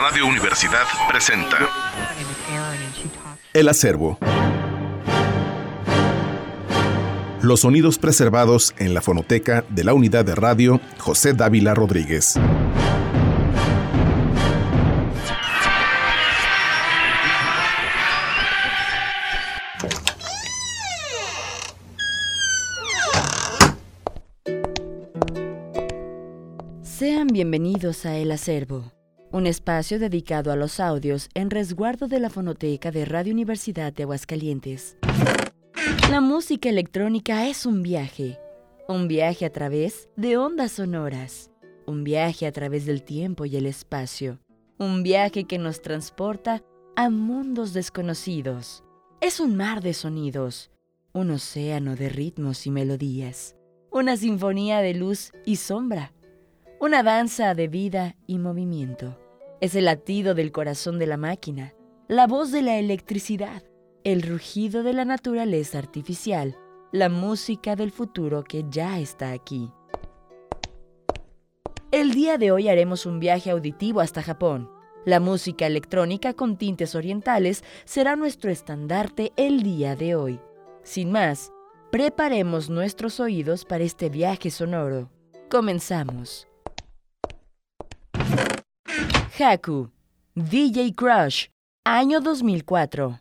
Radio Universidad presenta El acervo. Los sonidos preservados en la fonoteca de la unidad de radio José Dávila Rodríguez. Sean bienvenidos a El Acervo, un espacio dedicado a los audios en resguardo de la fonoteca de Radio Universidad de Aguascalientes. La música electrónica es un viaje, un viaje a través de ondas sonoras, un viaje a través del tiempo y el espacio, un viaje que nos transporta a mundos desconocidos. Es un mar de sonidos, un océano de ritmos y melodías, una sinfonía de luz y sombra una danza de vida y movimiento. Es el latido del corazón de la máquina, la voz de la electricidad, el rugido de la naturaleza artificial, la música del futuro que ya está aquí. El día de hoy haremos un viaje auditivo hasta Japón. La música electrónica con tintes orientales será nuestro estandarte el día de hoy. Sin más, preparemos nuestros oídos para este viaje sonoro. Comenzamos. Haku, DJ Crush, año 2004.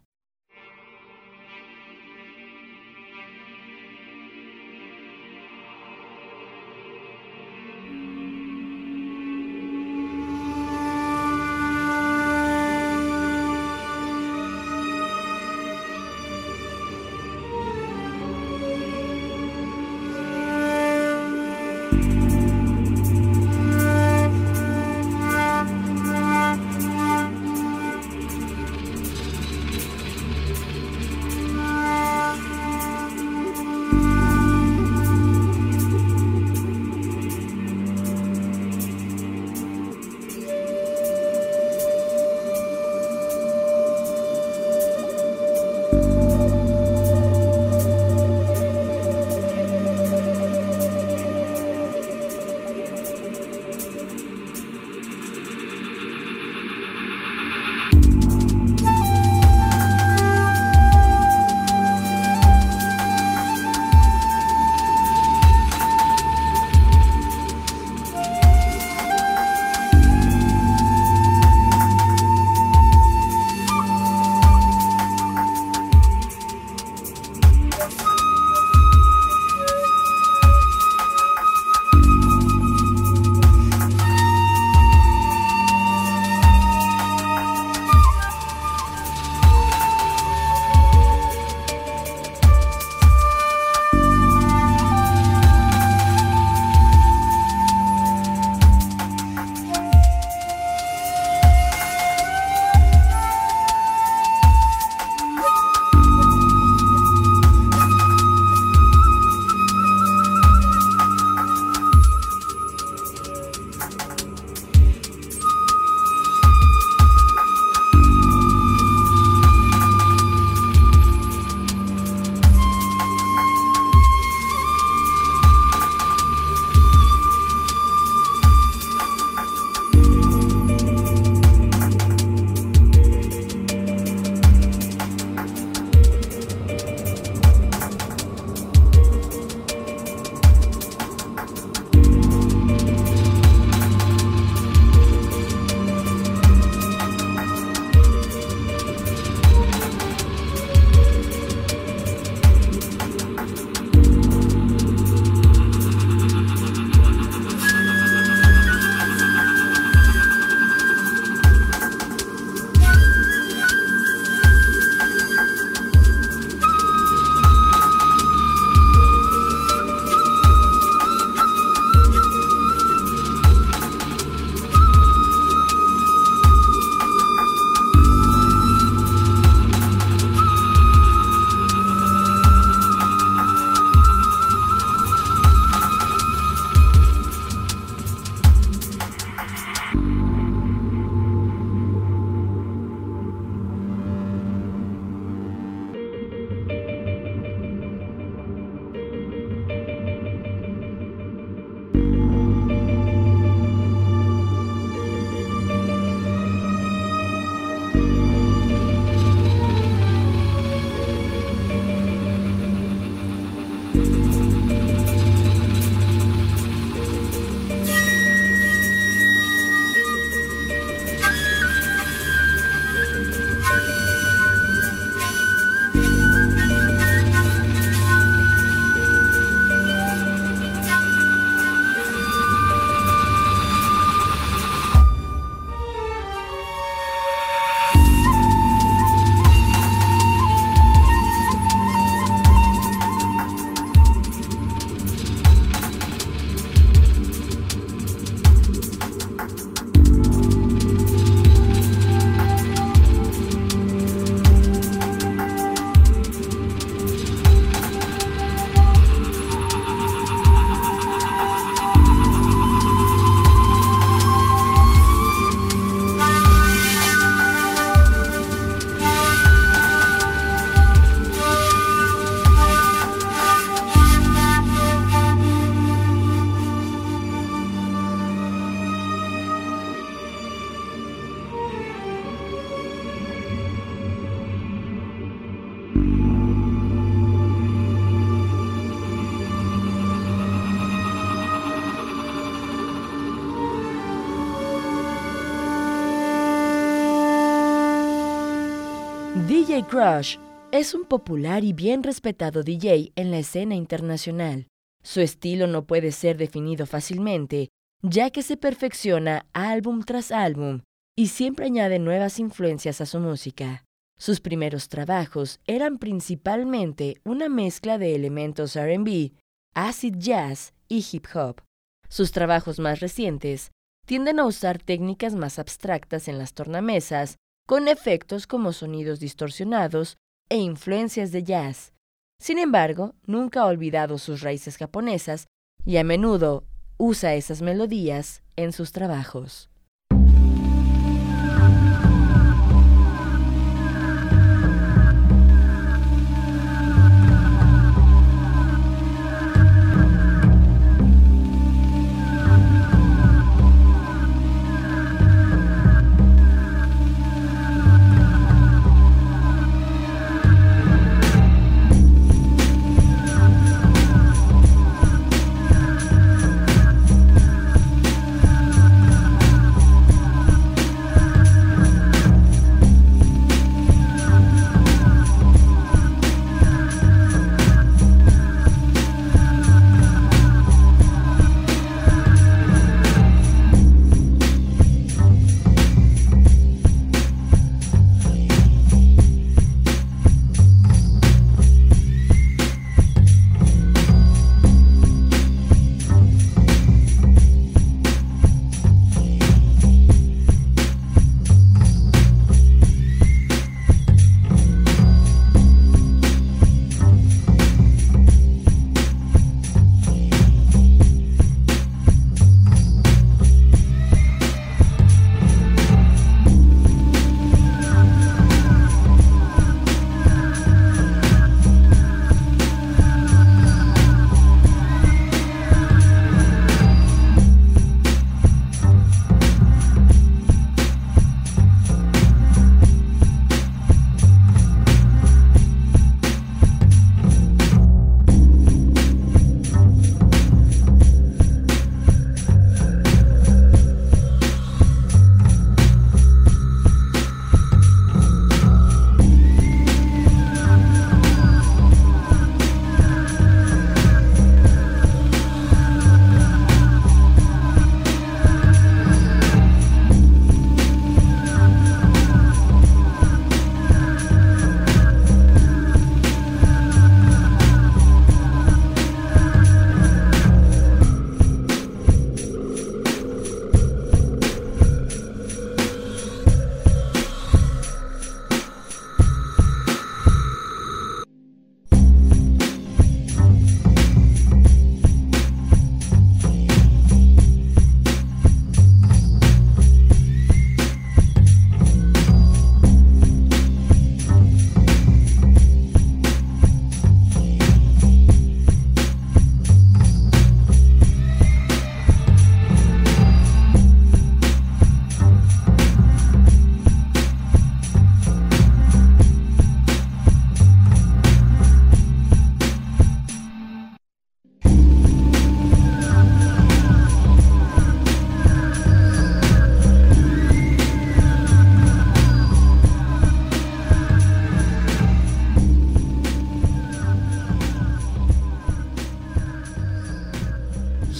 DJ Crush es un popular y bien respetado DJ en la escena internacional. Su estilo no puede ser definido fácilmente, ya que se perfecciona álbum tras álbum y siempre añade nuevas influencias a su música. Sus primeros trabajos eran principalmente una mezcla de elementos RB, acid jazz y hip hop. Sus trabajos más recientes tienden a usar técnicas más abstractas en las tornamesas, con efectos como sonidos distorsionados e influencias de jazz. Sin embargo, nunca ha olvidado sus raíces japonesas y a menudo usa esas melodías en sus trabajos.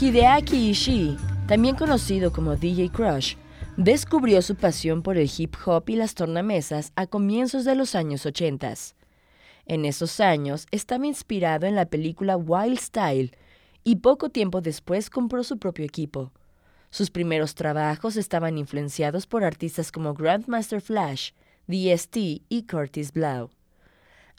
Hideaki Ishii, también conocido como DJ Crush, descubrió su pasión por el hip hop y las tornamesas a comienzos de los años 80. En esos años estaba inspirado en la película Wild Style y poco tiempo después compró su propio equipo. Sus primeros trabajos estaban influenciados por artistas como Grandmaster Flash, DST y Curtis Blau.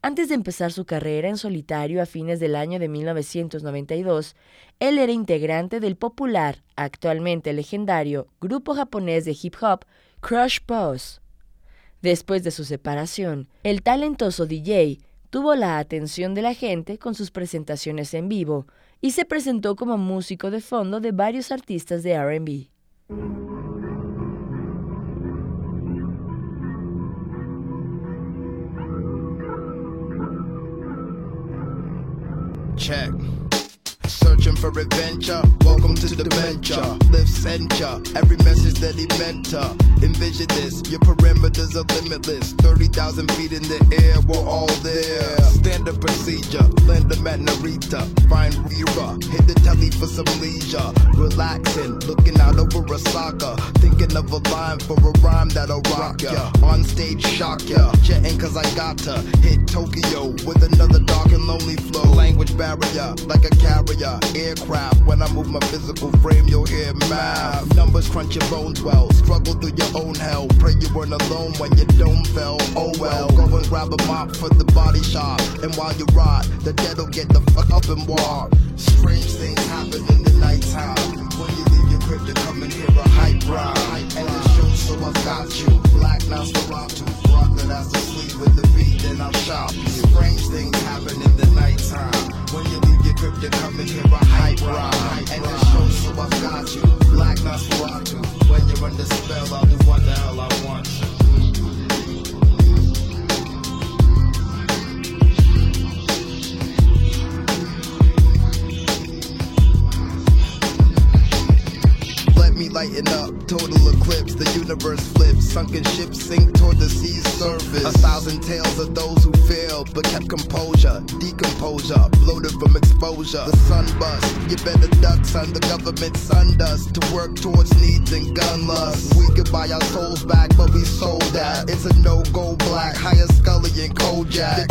Antes de empezar su carrera en solitario a fines del año de 1992, él era integrante del popular, actualmente legendario, grupo japonés de hip hop Crush Pose. Después de su separación, el talentoso DJ tuvo la atención de la gente con sus presentaciones en vivo y se presentó como músico de fondo de varios artistas de RB. Check. For adventure. Welcome to the dementia. Live center. Every message that he meant to. Envision this. Your parameters are limitless. 30,000 feet in the air. We're all there. Standard procedure. Land them at Narita. Find Rira. Hit the telly for some leisure. Relaxing. Looking out over a saga. Thinking of a line for a rhyme that'll rock ya. On stage, shock ya. Jetting cause I got to hit Tokyo with another dark and lonely flow. Language barrier, like a carrier. Aircraft, when I move my physical frame, you'll hear math. Numbers crunch your bones well. Struggle through your own hell. Pray you weren't alone when your dome fell. Oh well, go and grab a mop for the body shop. And while you rot, the dead'll get the fuck up and walk. Strange things happen in the nighttime. When you leave your crib to come and hear a hype ride. And the shows so I've got you. Black Nosferatu, that has to sleep with the beat, then I'll shop. Strange things happen in the nighttime. When you leave your crib to come and hear a hype ride. And the show, so I've got you. Black Nosferatu, when you're under spell, I'll do what the hell I want to. Lighten up, total eclipse, the universe flips, sunken ships sink toward the sea's surface. A thousand tales of those who failed but kept composure, decomposure, bloated from exposure. The sun bust, you better duck, son. The government sunned us to work towards needs and gun lust. We could buy our souls back, but we sold that. It's a no-go black, higher Scully and Kojak.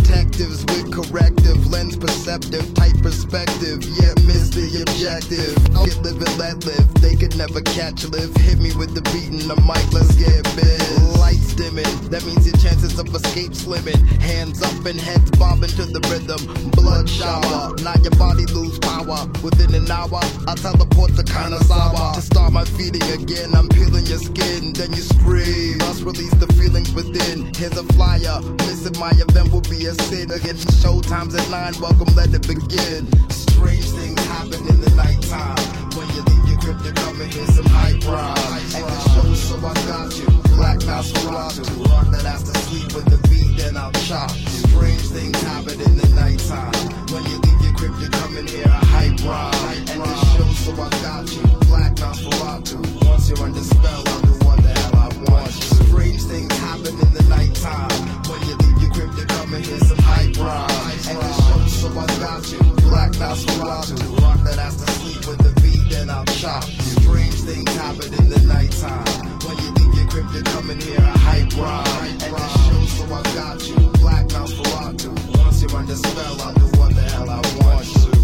Perceptive, tight perspective, yet miss the objective. Get live and let live, they could never catch live. Hit me with the beat and the mic, let's get big. Lights dimming, that means your chances of escape slimming. Hands up and heads bobbing to the rhythm. Blood shower, now your body lose power. Within an hour, I teleport to Kanazawa. To start my feeding again, I'm peeling your skin, then you scream. Must release the feelings within. Here's a flyer, missing my event will be a sin. Again, showtime's at 9, welcome, let it begin. Strange things happen in the nighttime. When you leave your crib to come and hear some hype rhyme. And the show, so I got you. Black Nosferatu, rock that to sleep with the beat, then I'll chop. Strange things happen in the nighttime. When you leave your crib to come and hear a hype rhyme. And the show, so I got you. Black Nosferatu, once you're under spell, I got you. Black Nosferatu, rock that has to sleep with the beat, then I'll chop. Strange things happen in the nighttime. When you leave your crib come and hear a hype rhyme. And the show, so I got you. Black Nosferatu, once you're under spell, I'll do what the hell I want to.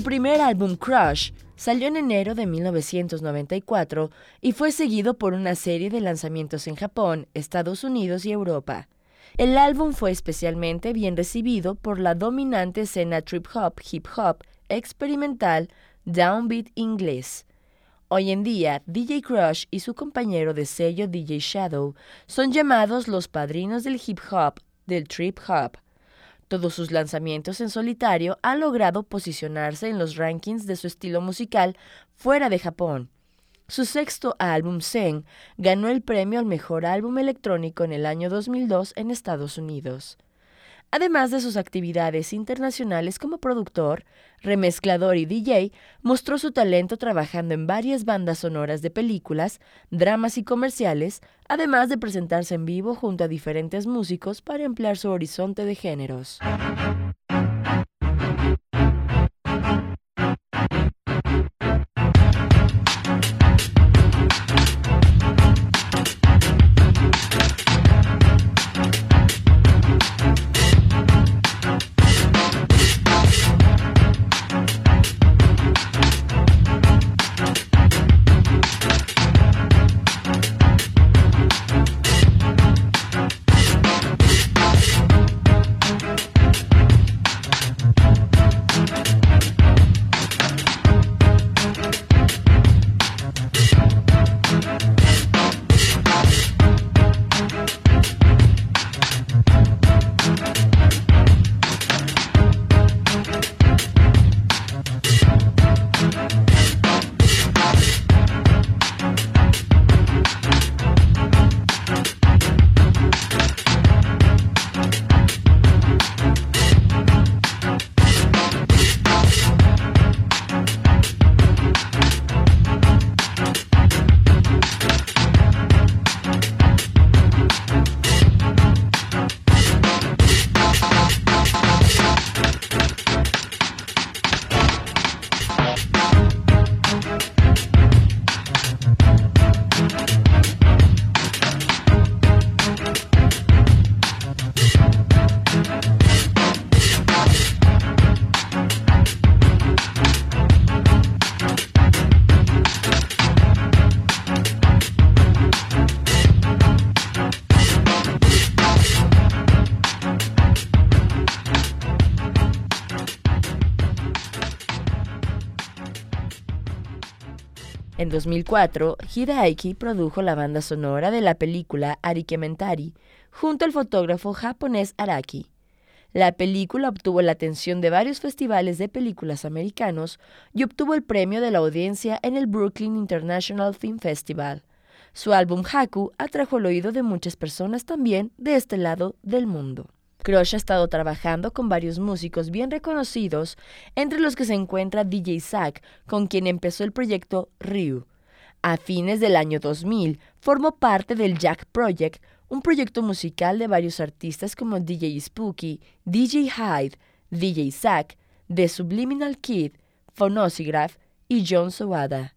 Su primer álbum Crush salió en enero de 1994 y fue seguido por una serie de lanzamientos en Japón, Estados Unidos y Europa. El álbum fue especialmente bien recibido por la dominante escena trip hop, hip hop, experimental, downbeat inglés. Hoy en día, DJ Crush y su compañero de sello DJ Shadow son llamados los padrinos del hip hop, del trip hop. Todos sus lanzamientos en solitario han logrado posicionarse en los rankings de su estilo musical fuera de Japón. Su sexto álbum, Zen, ganó el premio al mejor álbum electrónico en el año 2002 en Estados Unidos. Además de sus actividades internacionales como productor, remezclador y DJ, mostró su talento trabajando en varias bandas sonoras de películas, dramas y comerciales, además de presentarse en vivo junto a diferentes músicos para ampliar su horizonte de géneros. En 2004, Hideaki produjo la banda sonora de la película Arikementari junto al fotógrafo japonés Araki. La película obtuvo la atención de varios festivales de películas americanos y obtuvo el premio de la audiencia en el Brooklyn International Film Festival. Su álbum Haku atrajo el oído de muchas personas también de este lado del mundo. Crush ha estado trabajando con varios músicos bien reconocidos, entre los que se encuentra DJ Zack, con quien empezó el proyecto Ryu. A fines del año 2000, formó parte del Jack Project, un proyecto musical de varios artistas como DJ Spooky, DJ Hyde, DJ Zack, The Subliminal Kid, Phonosograph y John Sowada.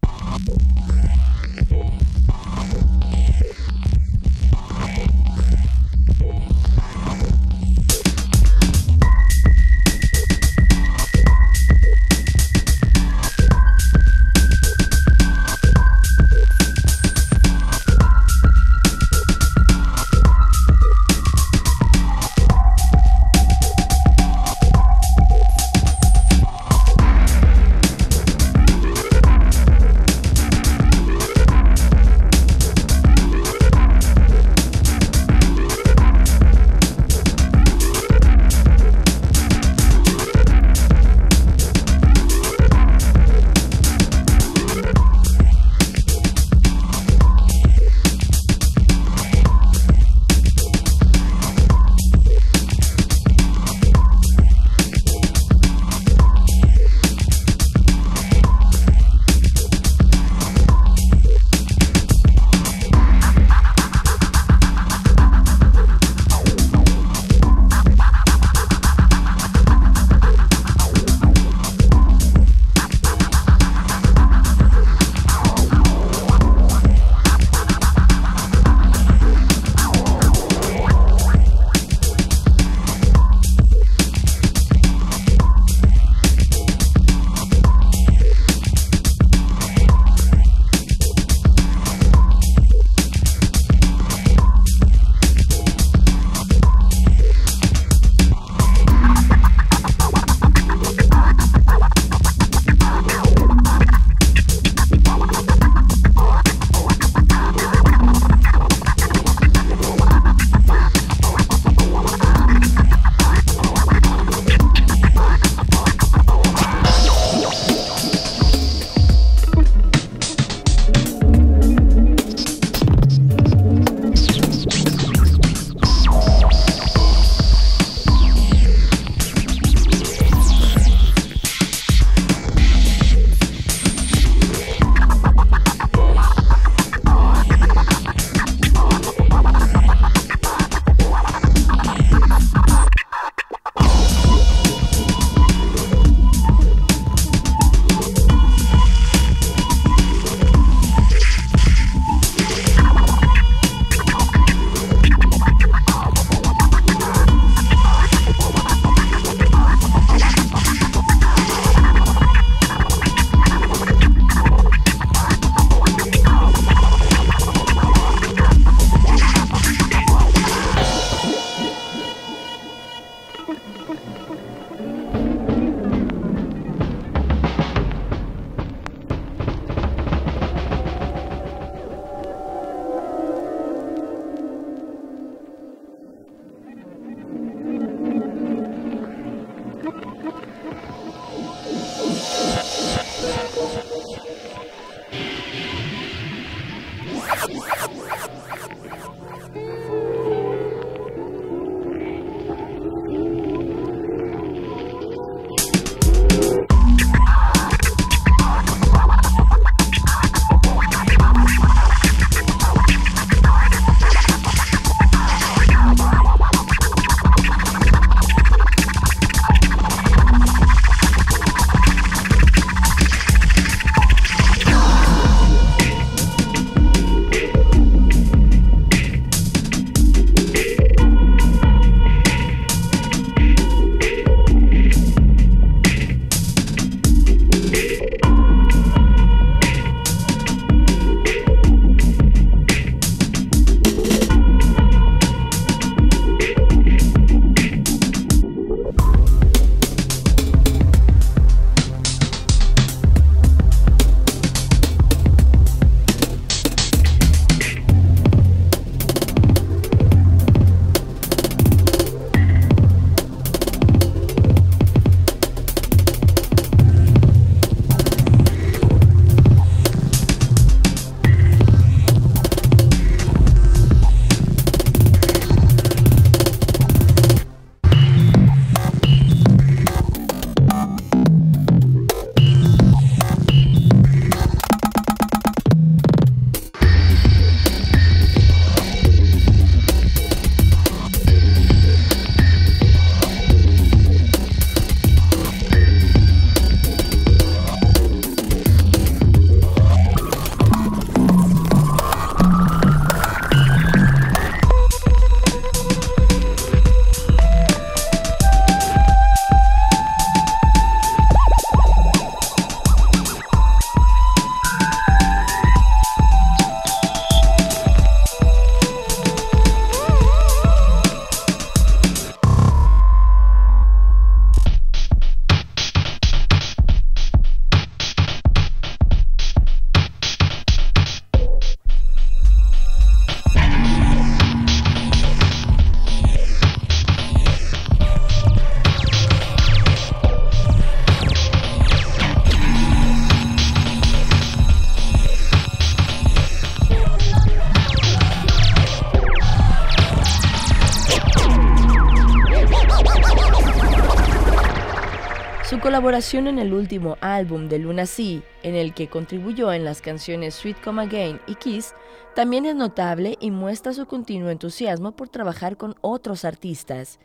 Colaboración en el último álbum de Luna Sea, en el que contribuyó en las canciones Sweet Come Again y Kiss, también es notable y muestra su continuo entusiasmo por trabajar con otros artistas.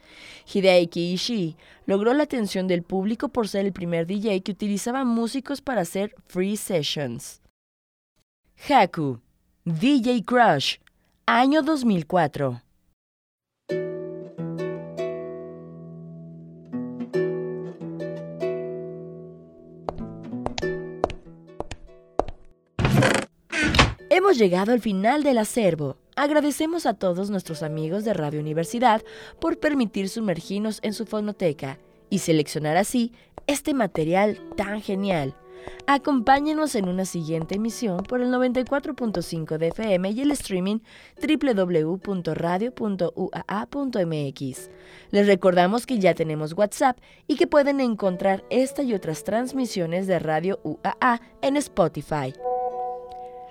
Hideaki Ishii logró la atención del público por ser el primer DJ que utilizaba músicos para hacer free sessions. Haku, DJ Crush, año 2004. Hemos llegado al final del acervo. Agradecemos a todos nuestros amigos de Radio Universidad por permitir sumergirnos en su fonoteca y seleccionar así este material tan genial. Acompáñenos en una siguiente emisión por el 94.5 de FM y el streaming www.radio.uaa.mx. Les recordamos que ya tenemos WhatsApp y que pueden encontrar esta y otras transmisiones de Radio UAA en Spotify.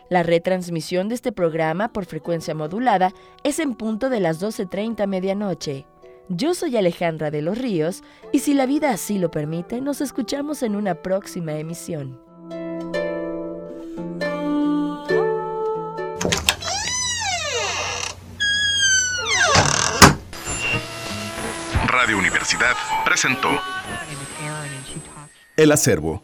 La retransmisión de este programa por frecuencia modulada es en punto de las 12.30 medianoche. Yo soy Alejandra de los Ríos y si la vida así lo permite, nos escuchamos en una próxima emisión. Radio Universidad presentó El acervo.